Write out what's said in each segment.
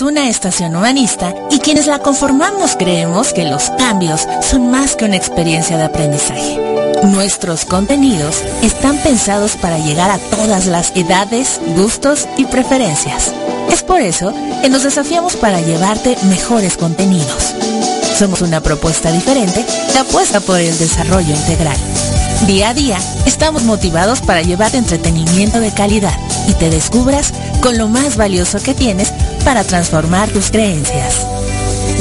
una estación humanista y quienes la conformamos creemos que los cambios son más que una experiencia de aprendizaje. Nuestros contenidos están pensados para llegar a todas las edades, gustos y preferencias. Es por eso que nos desafiamos para llevarte mejores contenidos. Somos una propuesta diferente que apuesta por el desarrollo integral. Día a día estamos motivados para llevar entretenimiento de calidad y te descubras con lo más valioso que tienes para transformar tus creencias.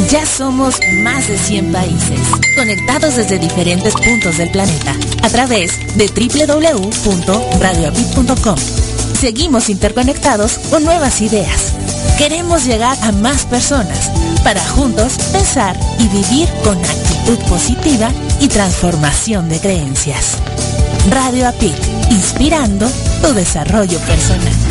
Ya somos más de 100 países, conectados desde diferentes puntos del planeta, a través de www.radioapit.com. Seguimos interconectados con nuevas ideas. Queremos llegar a más personas para juntos pensar y vivir con actitud positiva y transformación de creencias. Radio APIT, inspirando tu desarrollo personal.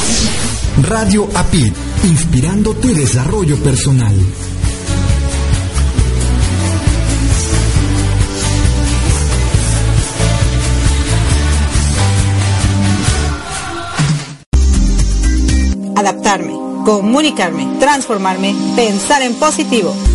Radio APID, inspirando tu desarrollo personal. adaptarme, comunicarme, transformarme, pensar en positivo.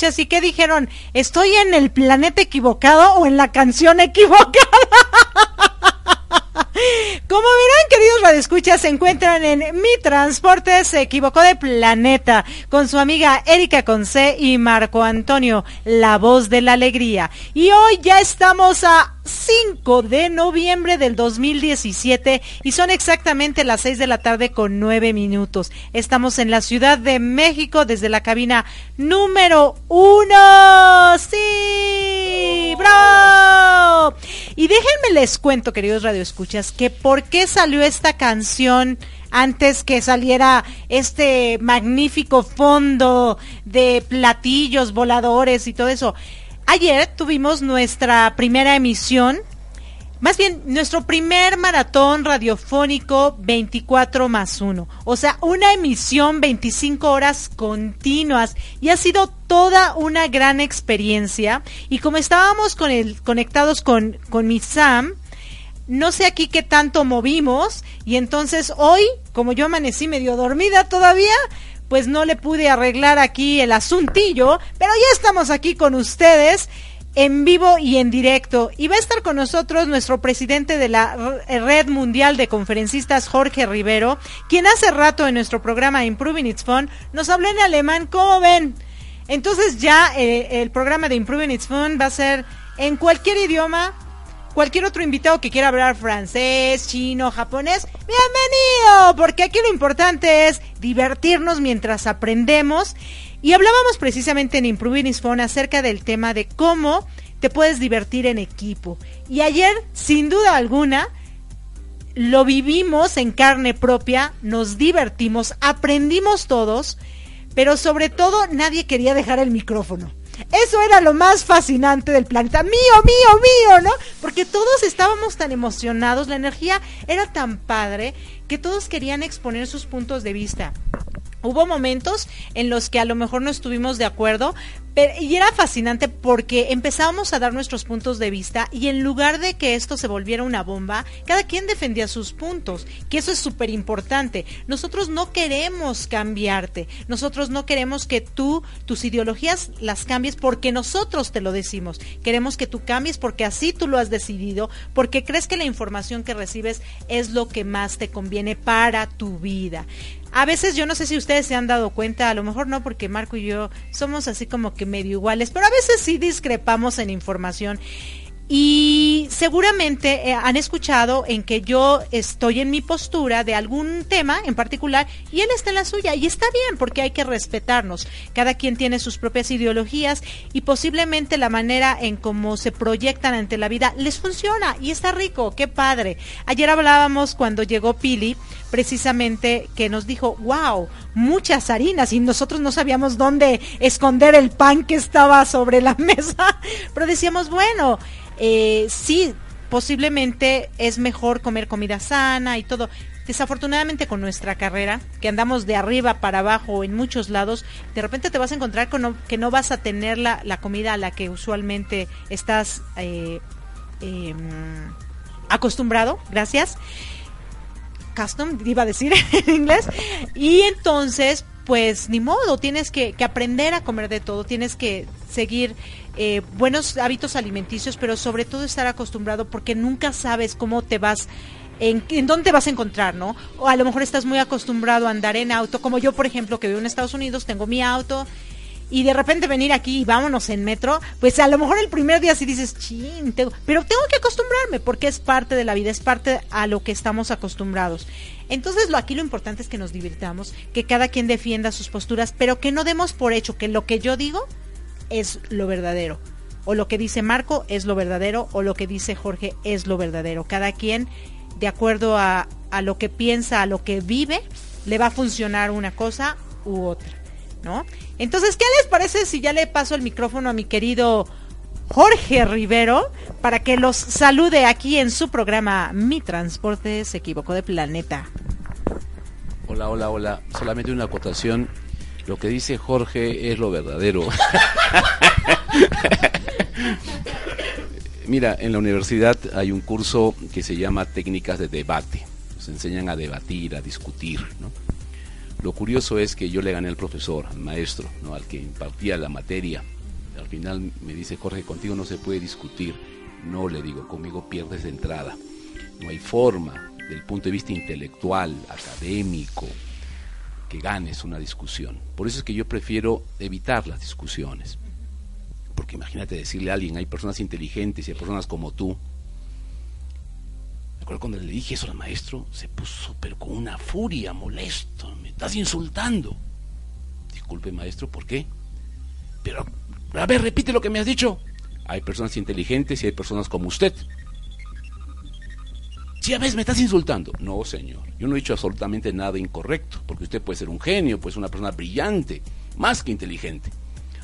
¿Y qué dijeron? ¿Estoy en el planeta equivocado o en la canción equivocada? Como verán, queridos radioescuchas, se encuentran en Mi Transporte se equivocó de planeta con su amiga Erika Conce y Marco Antonio, la voz de la alegría. Y hoy ya estamos a 5 de noviembre del 2017 y son exactamente las 6 de la tarde con 9 minutos. Estamos en la Ciudad de México desde la cabina número 1. ¡Sí! ¡Bravo! Y déjenme les cuento, queridos radioescuchas, que por qué salió esta canción antes que saliera este magnífico fondo de platillos voladores y todo eso. Ayer tuvimos nuestra primera emisión, más bien nuestro primer maratón radiofónico 24 más 1. O sea, una emisión 25 horas continuas y ha sido toda una gran experiencia. Y como estábamos con el, conectados con, con mi Sam, no sé aquí qué tanto movimos y entonces hoy, como yo amanecí medio dormida todavía, pues no le pude arreglar aquí el asuntillo, pero ya estamos aquí con ustedes en vivo y en directo. Y va a estar con nosotros nuestro presidente de la Red Mundial de Conferencistas, Jorge Rivero, quien hace rato en nuestro programa Improving Its Fun nos habló en alemán. ¿Cómo ven? Entonces ya eh, el programa de Improving Its Fun va a ser en cualquier idioma cualquier otro invitado que quiera hablar francés, chino, japonés, bienvenido, porque aquí lo importante es divertirnos mientras aprendemos. Y hablábamos precisamente en Improving Phone acerca del tema de cómo te puedes divertir en equipo. Y ayer, sin duda alguna, lo vivimos en carne propia, nos divertimos, aprendimos todos, pero sobre todo nadie quería dejar el micrófono. Eso era lo más fascinante del planeta. Mío, mío, mío, ¿no? Porque todos estábamos tan emocionados, la energía era tan padre que todos querían exponer sus puntos de vista. Hubo momentos en los que a lo mejor no estuvimos de acuerdo, y era fascinante porque empezábamos a dar nuestros puntos de vista y en lugar de que esto se volviera una bomba, cada quien defendía sus puntos, que eso es súper importante. Nosotros no queremos cambiarte, nosotros no queremos que tú, tus ideologías las cambies porque nosotros te lo decimos. Queremos que tú cambies porque así tú lo has decidido, porque crees que la información que recibes es lo que más te conviene para tu vida. A veces yo no sé si ustedes se han dado cuenta, a lo mejor no porque Marco y yo somos así como que medio iguales, pero a veces sí discrepamos en información. Y seguramente eh, han escuchado en que yo estoy en mi postura de algún tema en particular y él está en la suya. Y está bien porque hay que respetarnos. Cada quien tiene sus propias ideologías y posiblemente la manera en cómo se proyectan ante la vida les funciona y está rico. Qué padre. Ayer hablábamos cuando llegó Pili precisamente que nos dijo, wow, muchas harinas y nosotros no sabíamos dónde esconder el pan que estaba sobre la mesa. Pero decíamos, bueno, eh, sí, posiblemente es mejor comer comida sana y todo. Desafortunadamente con nuestra carrera, que andamos de arriba para abajo en muchos lados, de repente te vas a encontrar con que no vas a tener la, la comida a la que usualmente estás eh, em, acostumbrado. Gracias. Custom, iba a decir en inglés. Y entonces, pues ni modo, tienes que, que aprender a comer de todo, tienes que seguir eh, buenos hábitos alimenticios, pero sobre todo estar acostumbrado porque nunca sabes cómo te vas en, en, dónde vas a encontrar, ¿no? O a lo mejor estás muy acostumbrado a andar en auto, como yo, por ejemplo, que vivo en Estados Unidos, tengo mi auto y de repente venir aquí y vámonos en metro, pues a lo mejor el primer día sí dices, chin, pero tengo que acostumbrarme porque es parte de la vida, es parte a lo que estamos acostumbrados. Entonces, lo, aquí lo importante es que nos divirtamos, que cada quien defienda sus posturas, pero que no demos por hecho que lo que yo digo es lo verdadero. O lo que dice Marco es lo verdadero, o lo que dice Jorge es lo verdadero. Cada quien, de acuerdo a, a lo que piensa, a lo que vive, le va a funcionar una cosa u otra, ¿no? Entonces, ¿qué les parece si ya le paso el micrófono a mi querido Jorge Rivero para que los salude aquí en su programa Mi Transporte se equivocó de planeta? Hola, hola, hola. Solamente una acotación lo que dice Jorge es lo verdadero. Mira, en la universidad hay un curso que se llama técnicas de debate. Nos enseñan a debatir, a discutir. ¿no? Lo curioso es que yo le gané al profesor, al maestro, ¿no? al que impartía la materia. Al final me dice, Jorge, contigo no se puede discutir. No, le digo, conmigo pierdes de entrada. No hay forma, del punto de vista intelectual, académico, que ganes una discusión. Por eso es que yo prefiero evitar las discusiones. Porque imagínate decirle a alguien, hay personas inteligentes y hay personas como tú, Cuando le dije eso al maestro, se puso pero con una furia, molesto. Me estás insultando. Disculpe, maestro, ¿por qué? Pero, a ver, repite lo que me has dicho. Hay personas inteligentes y hay personas como usted. Si a veces me estás insultando. No, señor. Yo no he dicho absolutamente nada incorrecto, porque usted puede ser un genio, puede ser una persona brillante, más que inteligente.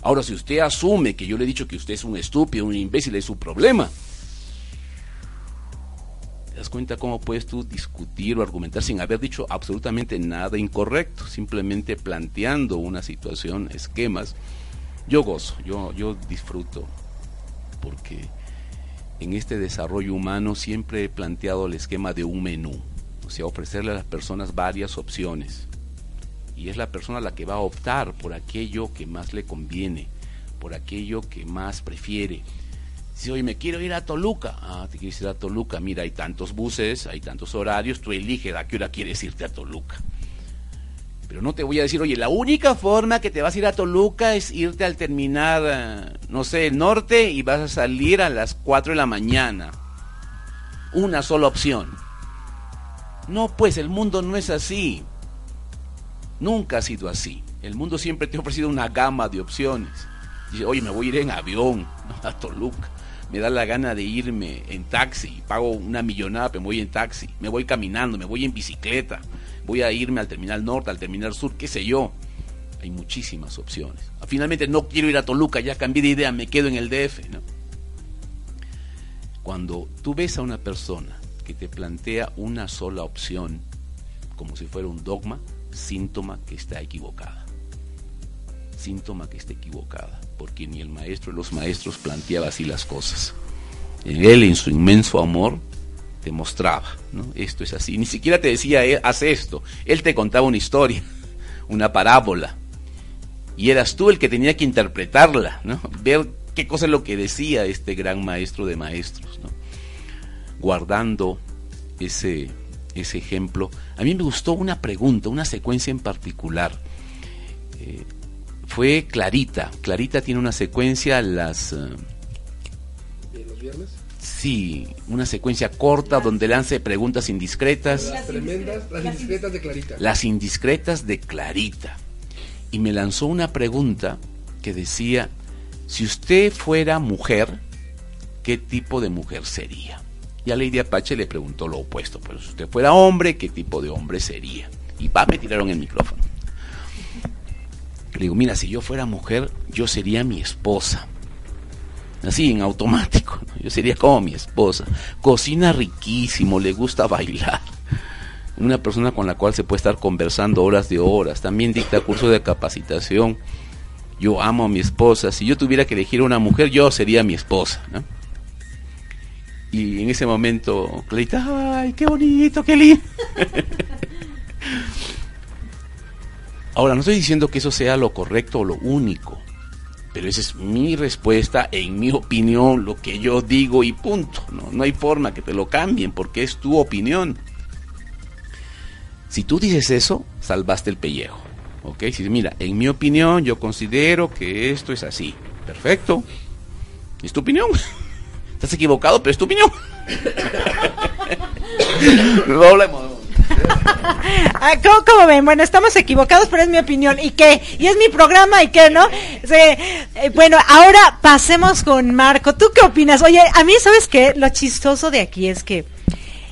Ahora, si usted asume que yo le he dicho que usted es un estúpido, un imbécil, es su problema. ¿Te das cuenta cómo puedes tú discutir o argumentar sin haber dicho absolutamente nada incorrecto? Simplemente planteando una situación, esquemas. Yo gozo, yo, yo disfruto, porque en este desarrollo humano siempre he planteado el esquema de un menú, o sea, ofrecerle a las personas varias opciones. Y es la persona la que va a optar por aquello que más le conviene, por aquello que más prefiere. Si hoy me quiero ir a Toluca, ah, te quieres ir a Toluca, mira, hay tantos buses, hay tantos horarios, tú eliges a qué hora quieres irte a Toluca. Pero no te voy a decir, oye, la única forma que te vas a ir a Toluca es irte al terminar, eh, no sé, el norte y vas a salir a las 4 de la mañana. Una sola opción. No, pues el mundo no es así. Nunca ha sido así. El mundo siempre te ha ofrecido una gama de opciones. Dice, oye, me voy a ir en avión a Toluca. Me da la gana de irme en taxi. Pago una millonada, me voy en taxi. Me voy caminando, me voy en bicicleta voy a irme al terminal norte, al terminal sur, qué sé yo. Hay muchísimas opciones. Finalmente no quiero ir a Toluca, ya cambié de idea, me quedo en el DF. ¿no? Cuando tú ves a una persona que te plantea una sola opción, como si fuera un dogma, síntoma que está equivocada. Síntoma que está equivocada, porque ni el maestro de los maestros planteaba así las cosas. Él, en su inmenso amor, te mostraba, ¿no? Esto es así. Ni siquiera te decía, eh, haz esto. Él te contaba una historia, una parábola. Y eras tú el que tenía que interpretarla, ¿no? Ver qué cosa es lo que decía este gran maestro de maestros, ¿no? Guardando ese, ese ejemplo. A mí me gustó una pregunta, una secuencia en particular. Eh, fue Clarita. Clarita tiene una secuencia las... Uh, ¿Los viernes? Sí, una secuencia corta donde lance preguntas indiscretas. Las tremendas, las indiscretas de Clarita. Las indiscretas de Clarita. Y me lanzó una pregunta que decía, si usted fuera mujer, ¿qué tipo de mujer sería? Y a Lady Apache le preguntó lo opuesto, pero si usted fuera hombre, ¿qué tipo de hombre sería? Y va, me tiraron el micrófono. Digo, mira, si yo fuera mujer, yo sería mi esposa así en automático. Yo sería como mi esposa. Cocina riquísimo, le gusta bailar. Una persona con la cual se puede estar conversando horas de horas. También dicta curso de capacitación. Yo amo a mi esposa. Si yo tuviera que elegir una mujer, yo sería mi esposa. Y en ese momento, Clarita, ay, qué bonito, qué lindo. Ahora, no estoy diciendo que eso sea lo correcto o lo único. Pero esa es mi respuesta, en mi opinión, lo que yo digo y punto. No, no hay forma que te lo cambien porque es tu opinión. Si tú dices eso, salvaste el pellejo. ¿Ok? Si mira, en mi opinión, yo considero que esto es así. Perfecto. Es tu opinión. Estás equivocado, pero es tu opinión. no hablemos. Ah, ¿Cómo, ven? Bueno, estamos equivocados, pero es mi opinión. ¿Y qué? Y es mi programa, ¿y qué, no? Eh, bueno, ahora pasemos con Marco. ¿Tú qué opinas? Oye, a mí, ¿sabes qué? Lo chistoso de aquí es que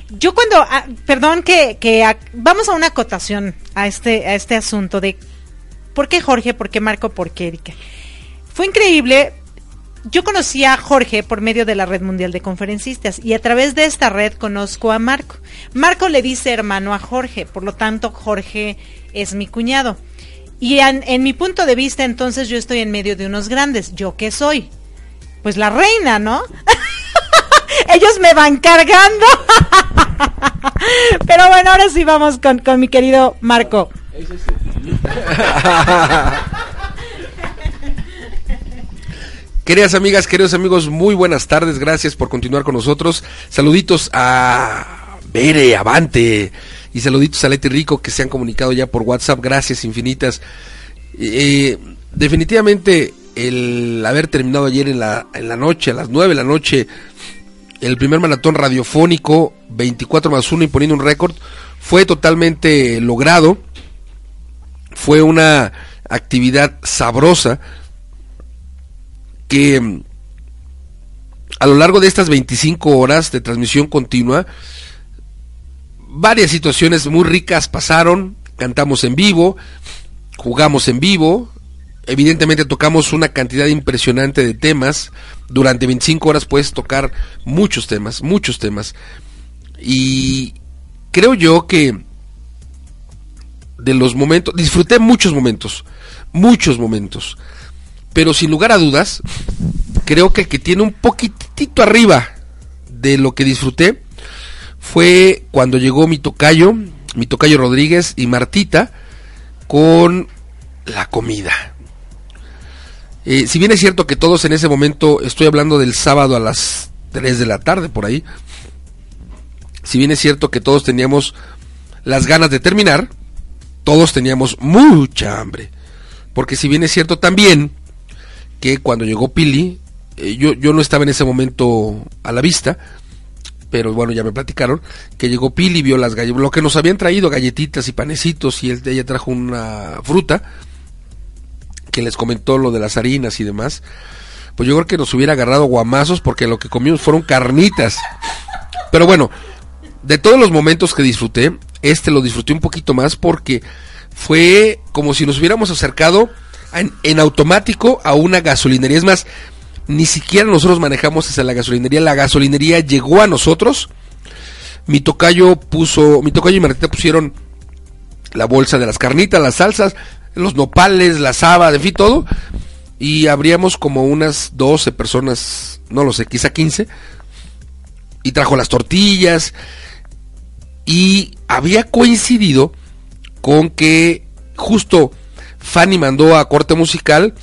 yo cuando, ah, perdón que, que vamos a una acotación a este, a este asunto de por qué Jorge, por qué Marco, por qué Erika. Fue increíble yo conocí a Jorge por medio de la Red Mundial de Conferencistas y a través de esta red conozco a Marco. Marco le dice hermano a Jorge, por lo tanto Jorge es mi cuñado. Y en, mi punto de vista entonces yo estoy en medio de unos grandes. ¿Yo qué soy? Pues la reina, ¿no? Ellos me van cargando. Pero bueno, ahora sí vamos con, con mi querido Marco. Queridas amigas, queridos amigos, muy buenas tardes, gracias por continuar con nosotros. Saluditos a Bere, Avante y saluditos a Leti Rico que se han comunicado ya por WhatsApp, gracias infinitas. Eh, definitivamente el haber terminado ayer en la, en la noche, a las nueve de la noche, el primer maratón radiofónico 24 más 1 imponiendo un récord, fue totalmente logrado, fue una actividad sabrosa que mm, a lo largo de estas 25 horas de transmisión continua, varias situaciones muy ricas pasaron, cantamos en vivo, jugamos en vivo, evidentemente tocamos una cantidad impresionante de temas, durante 25 horas puedes tocar muchos temas, muchos temas. Y creo yo que de los momentos, disfruté muchos momentos, muchos momentos, pero sin lugar a dudas, creo que el que tiene un poquitito arriba de lo que disfruté fue cuando llegó mi tocayo, mi tocayo Rodríguez y Martita con la comida. Eh, si bien es cierto que todos en ese momento, estoy hablando del sábado a las 3 de la tarde por ahí, si bien es cierto que todos teníamos las ganas de terminar, todos teníamos mucha hambre. Porque si bien es cierto también que cuando llegó Pili, eh, yo, yo no estaba en ese momento a la vista, pero bueno, ya me platicaron, que llegó Pili, vio las galletas, lo que nos habían traído, galletitas y panecitos, y él, ella trajo una fruta, que les comentó lo de las harinas y demás, pues yo creo que nos hubiera agarrado guamazos porque lo que comimos fueron carnitas. Pero bueno, de todos los momentos que disfruté, este lo disfruté un poquito más porque fue como si nos hubiéramos acercado en, automático a una gasolinería. Es más, ni siquiera nosotros manejamos hacia la gasolinería, la gasolinería llegó a nosotros. Mi tocayo puso, mi tocayo y Martita pusieron la bolsa de las carnitas, las salsas, los nopales, la saba, en fin, todo. Y habríamos como unas 12 personas, no lo sé, quizá 15. Y trajo las tortillas. Y había coincidido con que justo Fanny mandó a corte musical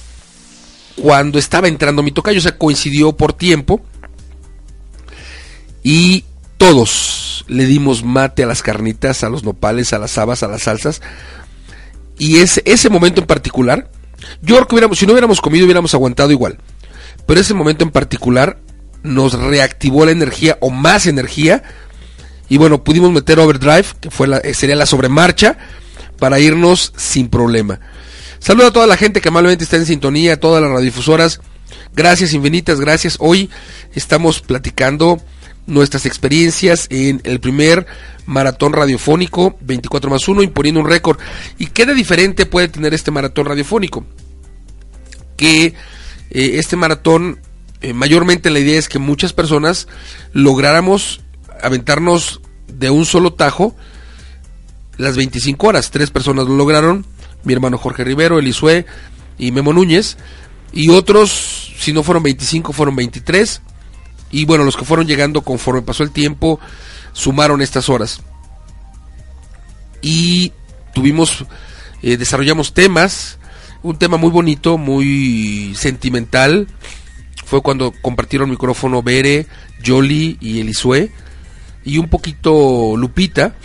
cuando estaba entrando mi tocayo, o sea, coincidió por tiempo. Y todos le dimos mate a las carnitas, a los nopales, a las habas, a las salsas. Y ese, ese momento en particular, yo creo que hubiéramos, si no hubiéramos comido hubiéramos aguantado igual. Pero ese momento en particular nos reactivó la energía o más energía. Y bueno, pudimos meter overdrive, que fue la, eh, sería la sobremarcha, para irnos sin problema. Saludo a toda la gente que amablemente está en sintonía, a todas las radiodifusoras. Gracias infinitas, gracias. Hoy estamos platicando nuestras experiencias en el primer maratón radiofónico 24 más 1 imponiendo un récord. ¿Y qué de diferente puede tener este maratón radiofónico? Que eh, este maratón, eh, mayormente la idea es que muchas personas lográramos aventarnos de un solo tajo las 25 horas. Tres personas lo lograron, mi hermano Jorge Rivero, Elisue y Memo Núñez. Y otros, si no fueron 25, fueron 23 y bueno, los que fueron llegando conforme pasó el tiempo, sumaron estas horas. Y tuvimos, eh, desarrollamos temas, un tema muy bonito, muy sentimental. Fue cuando compartieron micrófono Bere, Jolly y Elisue. Y un poquito Lupita.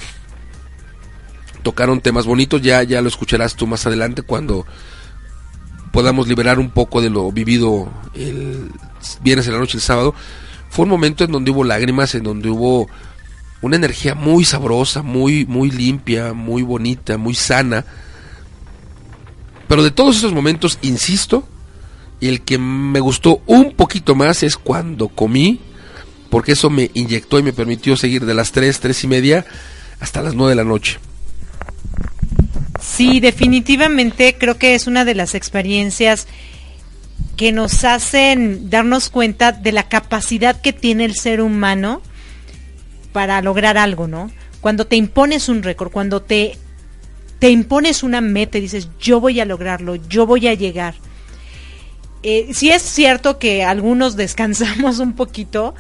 Tocaron temas bonitos, ya, ya lo escucharás tú más adelante cuando podamos liberar un poco de lo vivido el viernes en la noche, el sábado fue un momento en donde hubo lágrimas, en donde hubo una energía muy sabrosa, muy, muy limpia, muy bonita, muy sana. Pero de todos esos momentos, insisto, el que me gustó un poquito más es cuando comí, porque eso me inyectó y me permitió seguir de las 3, 3 y media hasta las 9 de la noche. Sí, definitivamente creo que es una de las experiencias que nos hacen darnos cuenta de la capacidad que tiene el ser humano para lograr algo, ¿no? Cuando te impones un récord, cuando te, te impones una meta y dices, yo voy a lograrlo, yo voy a llegar. Eh, sí es cierto que algunos descansamos un poquito,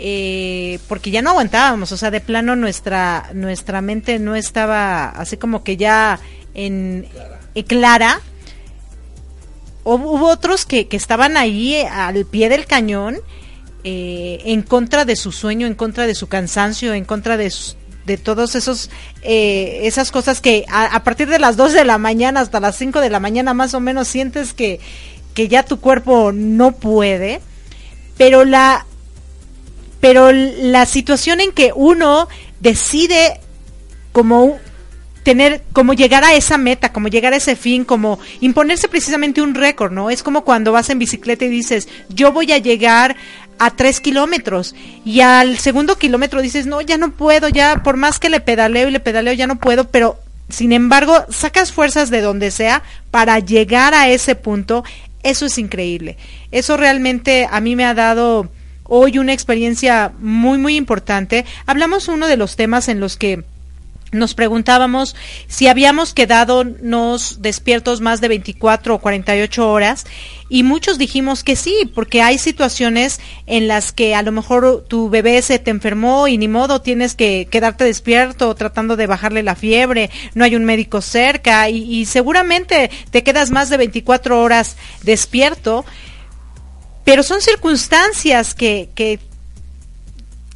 eh, porque ya no aguantábamos, o sea, de plano nuestra, nuestra mente no estaba así como que ya en clara. Hubo otros que, estaban ahí eh, al pie del cañón eh, en contra de su sueño, en contra de su cansancio, en contra de, todos eh, esas cosas que a, partir de las 2 de la mañana hasta las 5 de la mañana más o menos sientes que, que ya tu cuerpo no puede, pero la pero la situación en que uno decide como tener, como llegar a esa meta, como llegar a ese fin, como imponerse precisamente un récord, ¿no? Es como cuando vas en bicicleta y dices, yo voy a llegar a tres kilómetros y al segundo kilómetro dices, no, ya no puedo, ya por más que le pedaleo y le pedaleo, ya no puedo, pero sin embargo, sacas fuerzas de donde sea para llegar a ese punto. Eso es increíble. Eso realmente a mí me ha dado hoy una experiencia muy, muy importante. Hablamos uno de los temas en los que nos preguntábamos si habíamos quedado nos despiertos más de 24 o 48 horas y muchos dijimos que sí, porque hay situaciones en las que a lo mejor tu bebé se te enfermó y ni modo tienes que quedarte despierto tratando de bajarle la fiebre, no hay un médico cerca y, y seguramente te quedas más de 24 horas despierto, pero son circunstancias que, que,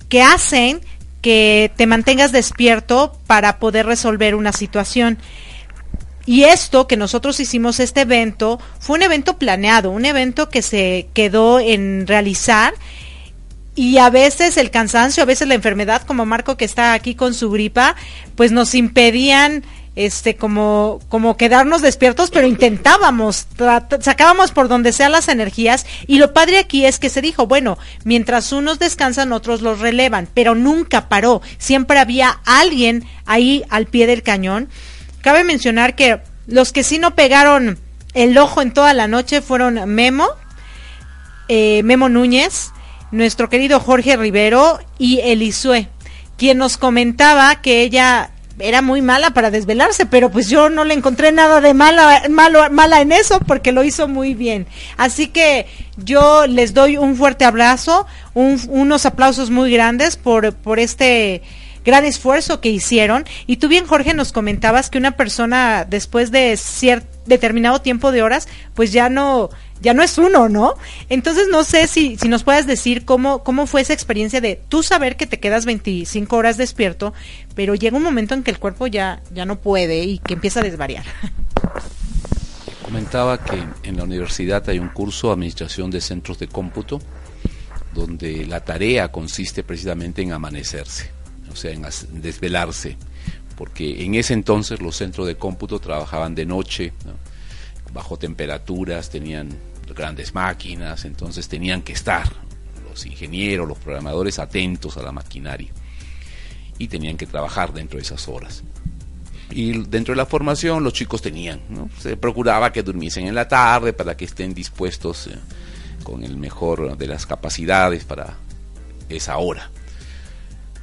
que hacen que te mantengas despierto para poder resolver una situación. Y esto que nosotros hicimos este evento fue un evento planeado, un evento que se quedó en realizar y a veces el cansancio, a veces la enfermedad, como Marco que está aquí con su gripa, pues nos impedían este como como quedarnos despiertos pero intentábamos sacábamos por donde sea las energías y lo padre aquí es que se dijo bueno mientras unos descansan otros los relevan pero nunca paró siempre había alguien ahí al pie del cañón. Cabe mencionar que los que sí no pegaron el ojo en toda la noche fueron Memo eh, Memo Núñez nuestro querido Jorge Rivero y Elisue quien nos comentaba que ella era muy mala para desvelarse, pero pues yo no le encontré nada de mala, malo, mala en eso porque lo hizo muy bien. Así que yo les doy un fuerte abrazo, unos aplausos muy grandes por, por este gran esfuerzo que hicieron. Y tú bien, Jorge, nos comentabas que una persona después de cierto determinado tiempo de horas, pues ya no, ya no es uno, ¿no? Entonces no sé si, si nos puedes decir cómo, cómo fue esa experiencia de tú saber que te quedas 25 horas despierto, pero llega un momento en que el cuerpo ya, ya no puede y que empieza a desvariar. Comentaba que en la universidad hay un curso de Administración de Centros de Cómputo, donde la tarea consiste precisamente en amanecerse, o sea, en desvelarse, porque en ese entonces los centros de cómputo trabajaban de noche, bajo temperaturas, tenían grandes máquinas, entonces tenían que estar los ingenieros, los programadores atentos a la maquinaria y tenían que trabajar dentro de esas horas. Y dentro de la formación los chicos tenían, se procuraba que durmiesen en la tarde para que estén dispuestos eh, con el mejor de las capacidades para esa hora.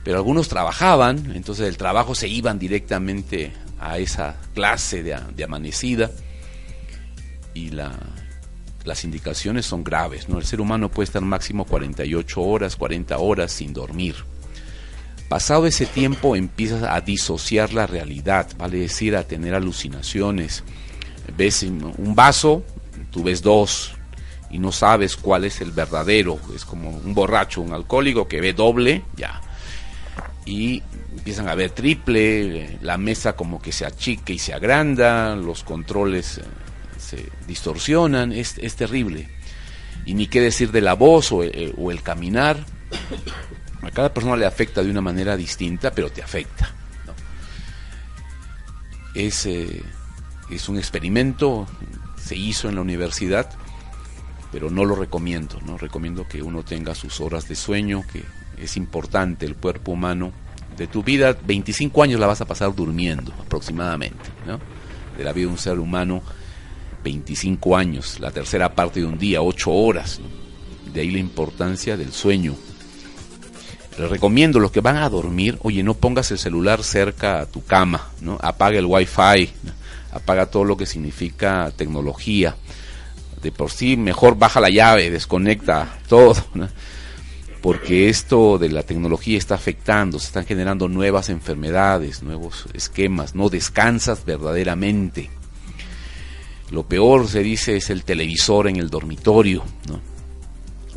Pero algunos trabajaban, entonces el trabajo se iban directamente a esa clase de, de amanecida y la, las indicaciones son graves. ¿no? El ser humano puede estar máximo 48 horas, 40 horas sin dormir. Pasado ese tiempo empiezas a disociar la realidad, vale decir, a tener alucinaciones. Ves un vaso, tú ves dos y no sabes cuál es el verdadero. Es como un borracho, un alcohólico que ve doble, ya. Y empiezan a ver triple, la mesa como que se achica y se agranda, los controles eh, se distorsionan, es, es terrible. Y ni qué decir de la voz o, eh, o el caminar. A cada persona le afecta de una manera distinta, pero te afecta. Es, eh, es un experimento, se hizo en la universidad, pero no lo recomiendo. No recomiendo que uno tenga sus horas de sueño, que es importante el cuerpo humano. De tu vida, 25 años la vas a pasar durmiendo aproximadamente, ¿no? De la vida de un ser humano 25 años, la tercera parte de un día, 8 horas. De ahí la importancia del sueño. Les recomiendo los que van a dormir, oye, no pongas el celular cerca a tu cama, ¿no? Apaga el wifi, apaga todo lo que significa tecnología. De por sí, mejor baja la llave, desconecta todo, porque esto de la tecnología está afectando, se están generando nuevas enfermedades, nuevos esquemas, no descansas verdaderamente. Lo peor, se dice, es el televisor en el dormitorio, ¿no?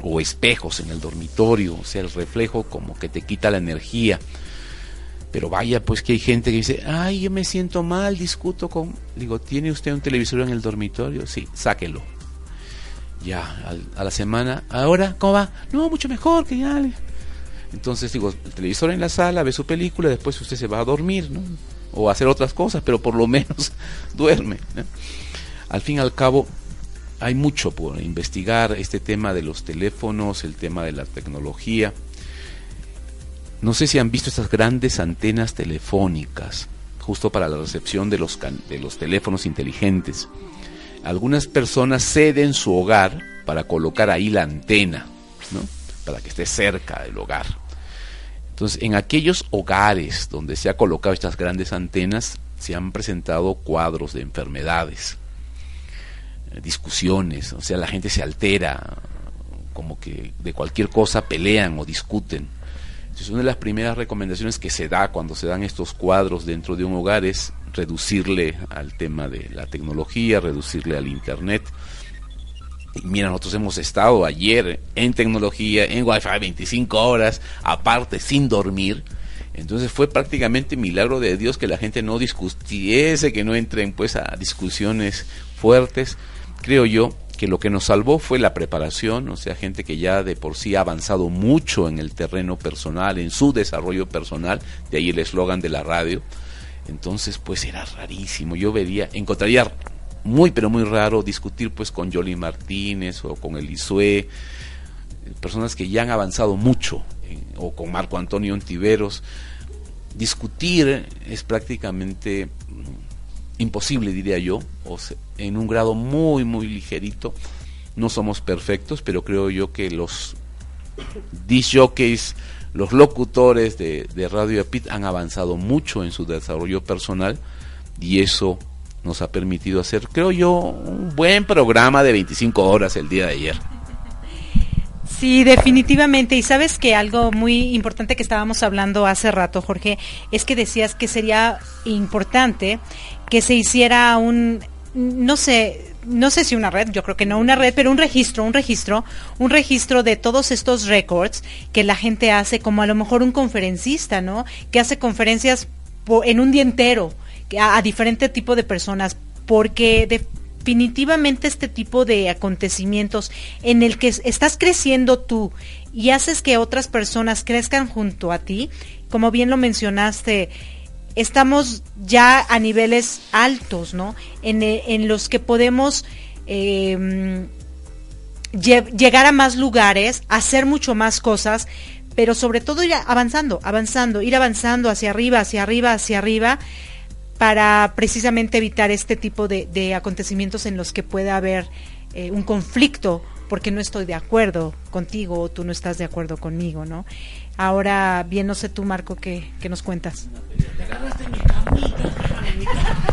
o espejos en el dormitorio, o sea, el reflejo como que te quita la energía. Pero vaya, pues que hay gente que dice, ay, yo me siento mal, discuto con... Digo, ¿tiene usted un televisor en el dormitorio? Sí, sáquelo. Ya, a la semana, ahora, ¿cómo va? No, mucho mejor que ya. Entonces digo, el televisor en la sala, ve su película, después usted se va a dormir, ¿no? O a hacer otras cosas, pero por lo menos duerme. Al fin y al cabo, hay mucho por investigar este tema de los teléfonos, el tema de la tecnología. No sé si han visto estas grandes antenas telefónicas, justo para la recepción de los, de los teléfonos inteligentes. Algunas personas ceden su hogar para colocar ahí la antena, ¿no? para que esté cerca del hogar. Entonces, en aquellos hogares donde se ha colocado estas grandes antenas, se han presentado cuadros de enfermedades, discusiones, o sea, la gente se altera, como que de cualquier cosa pelean o discuten. Entonces, una de las primeras recomendaciones que se da cuando se dan estos cuadros dentro de un hogar es reducirle al tema de la tecnología, reducirle al Internet. Y mira, nosotros hemos estado ayer en tecnología, en Wi-Fi 25 horas, aparte, sin dormir. Entonces fue prácticamente milagro de Dios que la gente no discutiese, que no entren pues a discusiones fuertes. Creo yo que lo que nos salvó fue la preparación, o sea, gente que ya de por sí ha avanzado mucho en el terreno personal, en su desarrollo personal, de ahí el eslogan de la radio. Entonces, pues era rarísimo. Yo vería, encontraría muy pero muy raro discutir pues con Yoli Martínez o con Elisue, personas que ya han avanzado mucho, eh, o con Marco Antonio Ontiveros. Discutir es prácticamente imposible, diría yo, o en un grado muy, muy ligerito. No somos perfectos, pero creo yo que los disc jockeys, los locutores de, de Radio han avanzado mucho en su desarrollo personal y eso nos ha permitido hacer, creo yo, un buen programa de 25 horas el día de ayer. Sí, definitivamente. Y sabes que algo muy importante que estábamos hablando hace rato, Jorge, es que decías que sería importante que se hiciera un, no sé, no sé si una red, yo creo que no una red, pero un registro, un registro, un registro de todos estos récords que la gente hace, como a lo mejor un conferencista, ¿no? Que hace conferencias en un día entero a, a diferente tipo de personas, porque definitivamente este tipo de acontecimientos en el que estás creciendo tú y haces que otras personas crezcan junto a ti, como bien lo mencionaste, estamos ya a niveles altos, ¿no? En, e, los que podemos em, llegar a más lugares, hacer mucho más cosas, pero sobre todo ir avanzando, avanzando, ir avanzando hacia arriba, hacia arriba, hacia arriba para precisamente evitar este tipo de, acontecimientos en los que pueda haber eh, un conflicto porque no estoy de acuerdo contigo o tú no estás de acuerdo conmigo, ¿no? Ahora, bien, no sé tú, Marco, ¿qué, nos cuentas?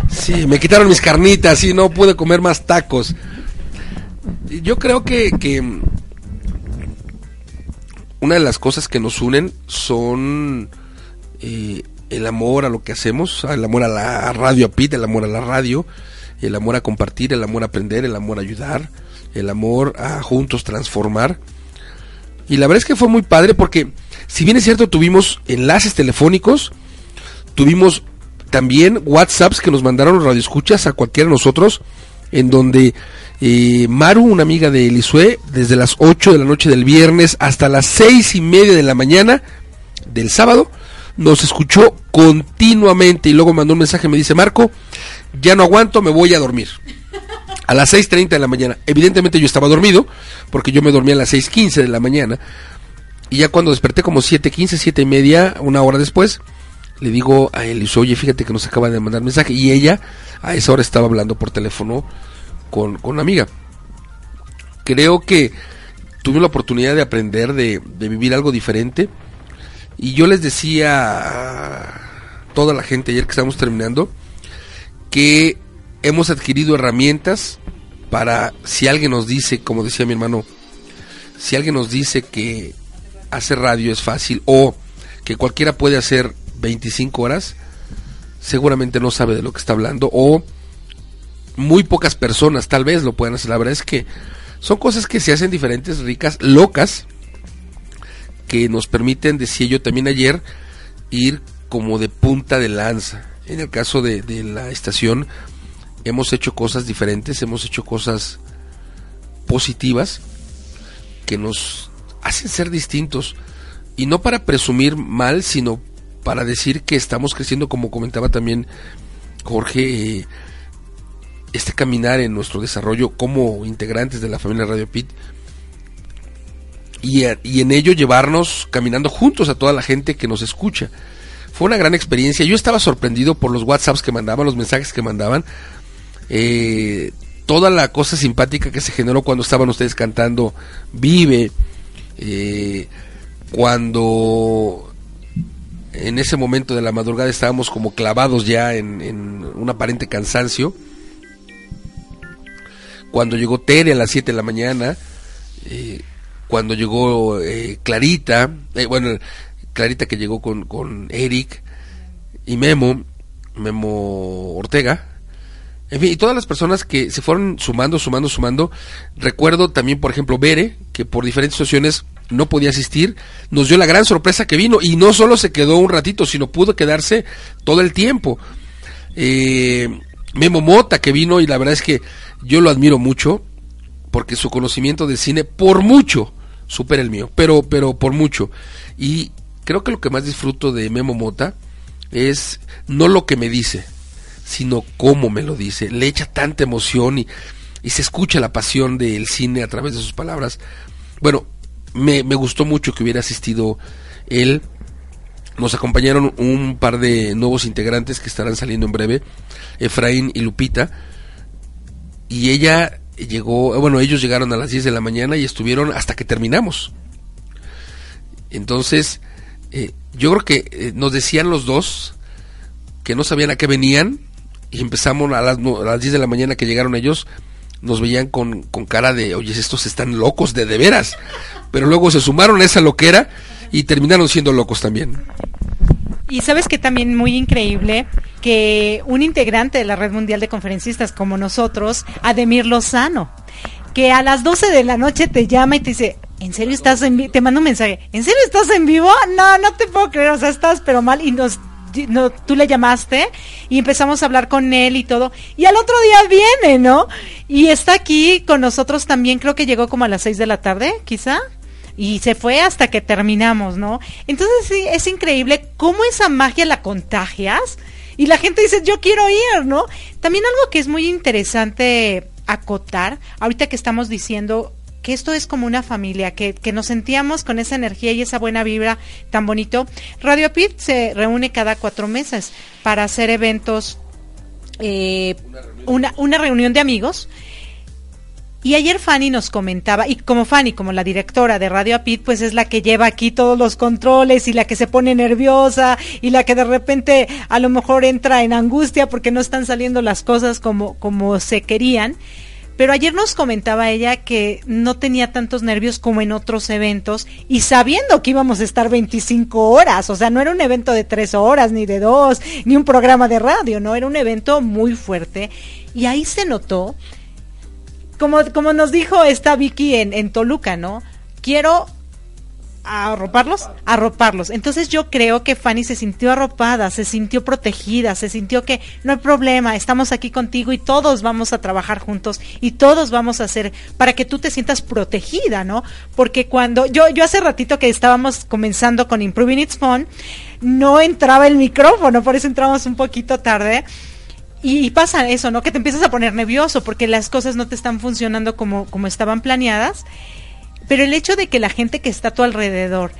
Sí, me quitaron mis carnitas y no pude comer más tacos. Yo creo que, que una de las cosas que nos unen son eh, el amor a lo que hacemos, el amor a la radio a Pit, el amor a la radio, el amor a compartir, el amor a aprender, el amor a ayudar, el amor a juntos transformar. Y la verdad es que fue muy padre porque, si bien es cierto, tuvimos enlaces telefónicos, tuvimos también WhatsApps que nos mandaron radioescuchas a cualquiera de nosotros, en donde eh, Maru, una amiga de Elisue, desde las 8 de la noche del viernes hasta las seis y media de la mañana del sábado, nos escuchó continuamente y luego mandó un mensaje, me dice, Marco, ya no aguanto, me voy a dormir. A las 6.30 de la mañana. Evidentemente yo estaba dormido, porque yo me dormí a las 6.15 de la mañana. Y ya cuando desperté como 7.15, 7 y media, una hora después, le digo a él, oye, fíjate que nos acaba de mandar mensaje. Y ella a esa hora estaba hablando por teléfono con, con una amiga. Creo que tuve la oportunidad de aprender, de, de vivir algo diferente y yo les decía a toda la gente ayer que estamos terminando que hemos adquirido herramientas para si alguien nos dice, como decía mi hermano, si alguien nos dice que hacer radio es fácil o que cualquiera puede hacer 25 horas, seguramente no sabe de lo que está hablando o muy pocas personas tal vez lo puedan hacer. La verdad es que son cosas que se hacen diferentes, ricas, locas, que nos permiten, decía yo también ayer, ir como de punta de lanza. En el caso de, la estación, hemos hecho cosas diferentes, hemos hecho cosas positivas que nos hacen ser distintos. y no para presumir mal, sino para decir que estamos creciendo, como comentaba también Jorge, eh, este caminar en nuestro desarrollo como integrantes de la familia Radio Pit y, y en ello llevarnos caminando juntos a toda la gente que nos escucha. Fue una gran experiencia. Yo estaba sorprendido por los WhatsApps que mandaban, los mensajes que mandaban. Eh, toda la cosa simpática que se generó cuando estaban ustedes cantando Vive. Eh, cuando en ese momento de la madrugada estábamos como clavados ya en, un aparente cansancio. Cuando llegó Tere a las 7 de la mañana. Eh, cuando llegó eh, Clarita. bueno, Clarita que llegó con, con Eric y Memo, Memo Ortega. En fin, y todas las personas que se fueron sumando, sumando, sumando. Recuerdo también, por ejemplo, Bere, que por diferentes situaciones no podía asistir, nos dio la gran sorpresa que vino y no solo se quedó un ratito, sino pudo quedarse todo el tiempo. Eh, Memo Mota que vino y la verdad es que yo lo admiro mucho porque su conocimiento del cine por mucho supera el mío, pero pero por mucho. Y creo que lo que más disfruto de Memo Mota es no lo que me dice, sino cómo me lo dice. Le echa tanta emoción y, y se escucha la pasión del cine a través de sus palabras. Bueno, me, me gustó mucho que hubiera asistido él. Nos acompañaron un par de nuevos integrantes que estarán saliendo en breve, Efraín y Lupita. Y ella llegó, bueno, ellos llegaron a las 10 de la mañana y estuvieron hasta que terminamos. Entonces, eh, yo creo que eh, nos decían los dos que no sabían a qué venían y empezamos a las, a las 10 de la mañana que llegaron ellos, nos veían con, con cara de, oye, estos están locos de de veras. Pero luego se sumaron a esa loquera y terminaron siendo locos también. Y sabes que también muy increíble que un integrante de la Red Mundial de Conferencistas como nosotros, Ademir Lozano, que a las 12 de la noche te llama y te dice, ¿en serio estás en vivo? Te manda un mensaje, ¿en serio estás en vivo? No, no te puedo creer, o sea, estás pero mal y nos no, tú le llamaste y empezamos a hablar con él y todo. Y al otro día viene, ¿no? Y está aquí con nosotros también, creo que llegó como a las 6 de la tarde, quizá. Y se fue hasta que terminamos, ¿no? Entonces sí, es increíble cómo esa magia la contagias y la gente dice, yo quiero ir, ¿no? También algo que es muy interesante acotar, ahorita que estamos diciendo esto es como una familia, que, que, nos sentíamos con esa energía y esa buena vibra tan bonito. Radio Pit se reúne cada cuatro meses para hacer eventos, eh, una, una, reunión de amigos. Y ayer Fanny nos comentaba, y como Fanny, como la directora de Radio Apit, pues es la que lleva aquí todos los controles y la que se pone nerviosa y la que de repente a lo mejor entra en angustia porque no están saliendo las cosas como, como se querían. Pero ayer nos comentaba ella que no tenía tantos nervios como en otros eventos y sabiendo que íbamos a estar 25 horas, o sea, no era un evento de tres horas, ni de dos, ni un programa de radio, no, era un evento muy fuerte. Y ahí se notó, como, como nos dijo esta Vicky en, en Toluca, ¿no? Quiero arroparlos, arroparlos. Entonces yo creo que Fanny se sintió arropada, se sintió protegida, se sintió que no hay problema, estamos aquí contigo y todos vamos a trabajar juntos y todos vamos a hacer para que tú te sientas protegida, ¿no? Porque cuando yo yo hace ratito que estábamos comenzando con Improving It's Fun, no entraba el micrófono, por eso entramos un poquito tarde. Y, pasa eso, ¿no? Que te empiezas a poner nervioso porque las cosas no te están funcionando como, como estaban planeadas pero el hecho de que la gente que está a tu alrededor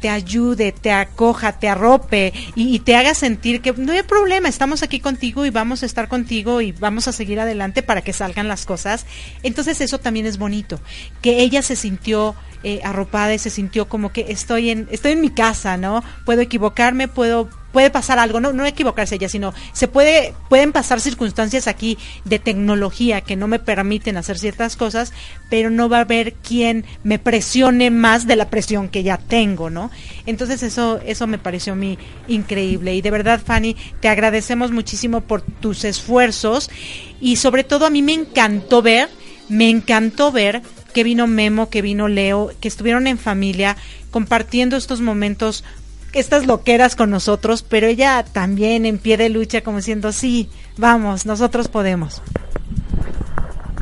te ayude, te acoja, te arrope y, te haga sentir que no hay problema, estamos aquí contigo y vamos a estar contigo y vamos a seguir adelante para que salgan las cosas. Entonces eso también es bonito, que ella se sintió eh, arropada y se sintió como que estoy en, estoy en mi casa, ¿no? Puedo equivocarme, puedo puede pasar algo, no, no equivocarse ella, sino se puede, pueden pasar circunstancias aquí de tecnología que no me permiten hacer ciertas cosas, pero no va a haber quien me presione más de la presión que ya tengo, ¿no? Entonces eso, eso me pareció a mí increíble. Y de verdad, Fanny, te agradecemos muchísimo por tus esfuerzos y sobre todo a mí me encantó ver, me encantó ver que vino Memo, que vino Leo, que estuvieron en familia compartiendo estos momentos estas loqueras con nosotros, pero ella también en pie de lucha como diciendo, sí, vamos, nosotros podemos.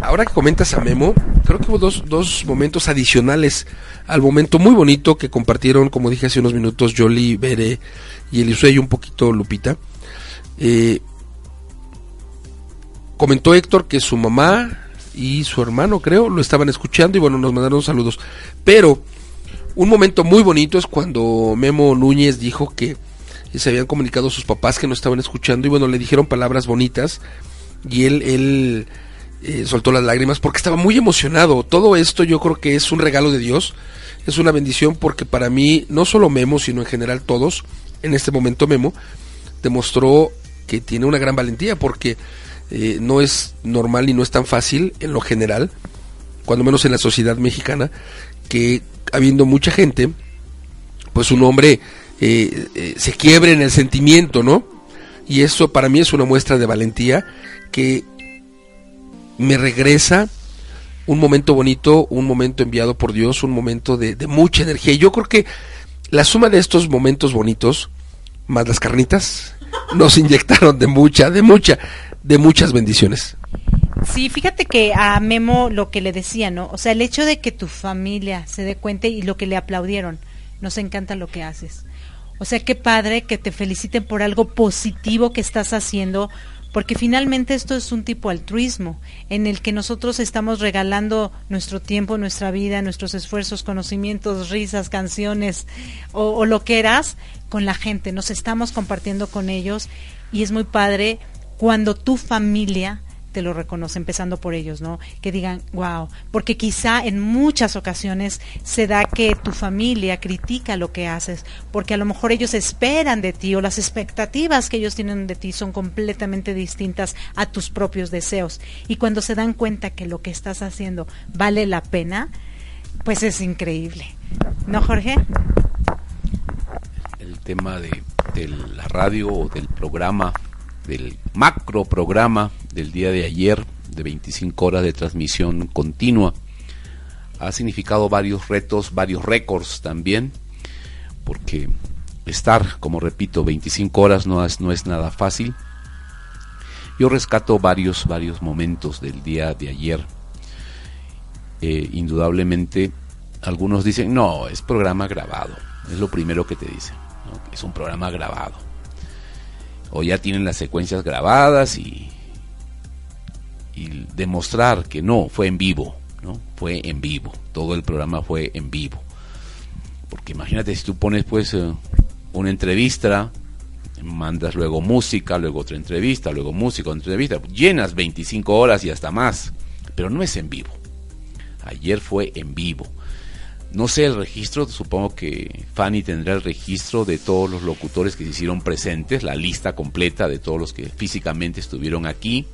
Ahora que comentas a Memo, creo que hubo dos, dos momentos adicionales al momento muy bonito que compartieron, como dije hace unos minutos, Jolie, Bere y Elisue y un poquito Lupita. Eh, comentó Héctor que su mamá y su hermano, creo, lo estaban escuchando y bueno, nos mandaron saludos. Pero un momento muy bonito es cuando Memo Núñez dijo que se habían comunicado sus papás que no estaban escuchando y bueno, le dijeron palabras bonitas y él, él eh, soltó las lágrimas porque estaba muy emocionado. Todo esto yo creo que es un regalo de Dios, es una bendición porque para mí, no solo Memo, sino en general todos, en este momento Memo, demostró que tiene una gran valentía porque eh, no es normal y no es tan fácil en lo general, cuando menos en la sociedad mexicana, que habiendo mucha gente, pues un hombre eh, se quiebre en el sentimiento, ¿no? Y eso para mí es una muestra de valentía que me regresa un momento bonito, un momento enviado por Dios, un momento de, mucha energía. Y yo creo que la suma de estos momentos bonitos, más las carnitas, nos inyectaron de mucha, de mucha, de muchas bendiciones. Sí, fíjate que a Memo lo que le decía, ¿no? O sea, el hecho de que tu familia se dé cuenta y lo que le aplaudieron, nos encanta lo que haces. O sea, qué padre que te feliciten por algo positivo que estás haciendo, porque finalmente esto es un tipo altruismo en el que nosotros estamos regalando nuestro tiempo, nuestra vida, nuestros esfuerzos, conocimientos, risas, canciones o, lo que eras con la gente, nos estamos compartiendo con ellos y es muy padre cuando tu familia te lo reconoce, empezando por ellos, ¿no? Que digan, wow, porque quizá en muchas ocasiones se da que tu familia critica lo que haces, porque a lo mejor ellos esperan de ti o las expectativas que ellos tienen de ti son completamente distintas a tus propios deseos. Y cuando se dan cuenta que lo que estás haciendo vale la pena, pues es increíble. ¿No, Jorge? El tema de, de la radio o del programa del macro programa del día de ayer de 25 horas de transmisión continua. Ha significado varios retos, varios récords también, porque estar, como repito, 25 horas no es, no es nada fácil. Yo rescato varios, varios momentos del día de ayer. Eh, indudablemente, algunos dicen, no, es programa grabado. Es lo primero que te dicen. Es un programa grabado o ya tienen las secuencias grabadas y, demostrar que no, fue en vivo, ¿no? Fue en vivo, todo el programa fue en vivo. Porque imagínate si tú pones pues eh, una entrevista, mandas luego música, luego otra entrevista, luego música, otra entrevista, llenas 25 horas y hasta más, pero no es en vivo. Ayer fue en vivo. No sé el registro, supongo que Fanny tendrá el registro de todos los locutores que se hicieron presentes, la lista completa de todos los que físicamente estuvieron aquí,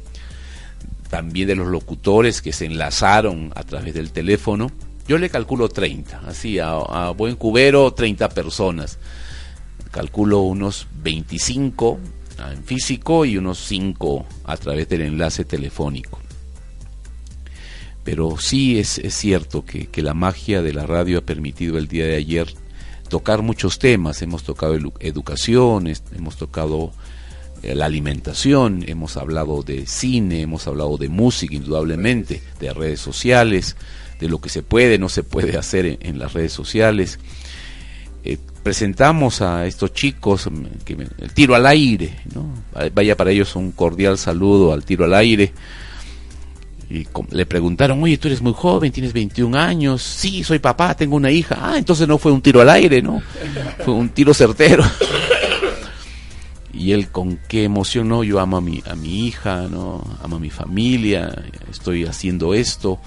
también de los locutores que se enlazaron a través del teléfono. Yo le calculo 30, así a, buen cubero 30 personas. Calculo unos 25 en físico y unos 5 a través del enlace telefónico pero sí es, es cierto que, que, la magia de la radio ha permitido el día de ayer tocar muchos temas. Hemos tocado educación, hemos tocado eh, la alimentación, hemos hablado de cine, hemos hablado de música, indudablemente, de redes sociales, de lo que se puede, no se puede hacer en, las redes sociales. Eh, presentamos a estos chicos mm, que, el tiro al aire, ¿no? vaya para ellos un cordial saludo al tiro al aire y le preguntaron, oye, tú eres muy joven, tienes 21 años. Sí, soy papá, tengo una hija. Ah, entonces no fue un tiro al aire, ¿no? Fue un tiro certero. y él con qué emoción, no, yo amo a mi, a mi hija, ¿no? Amo a mi familia, estoy haciendo esto.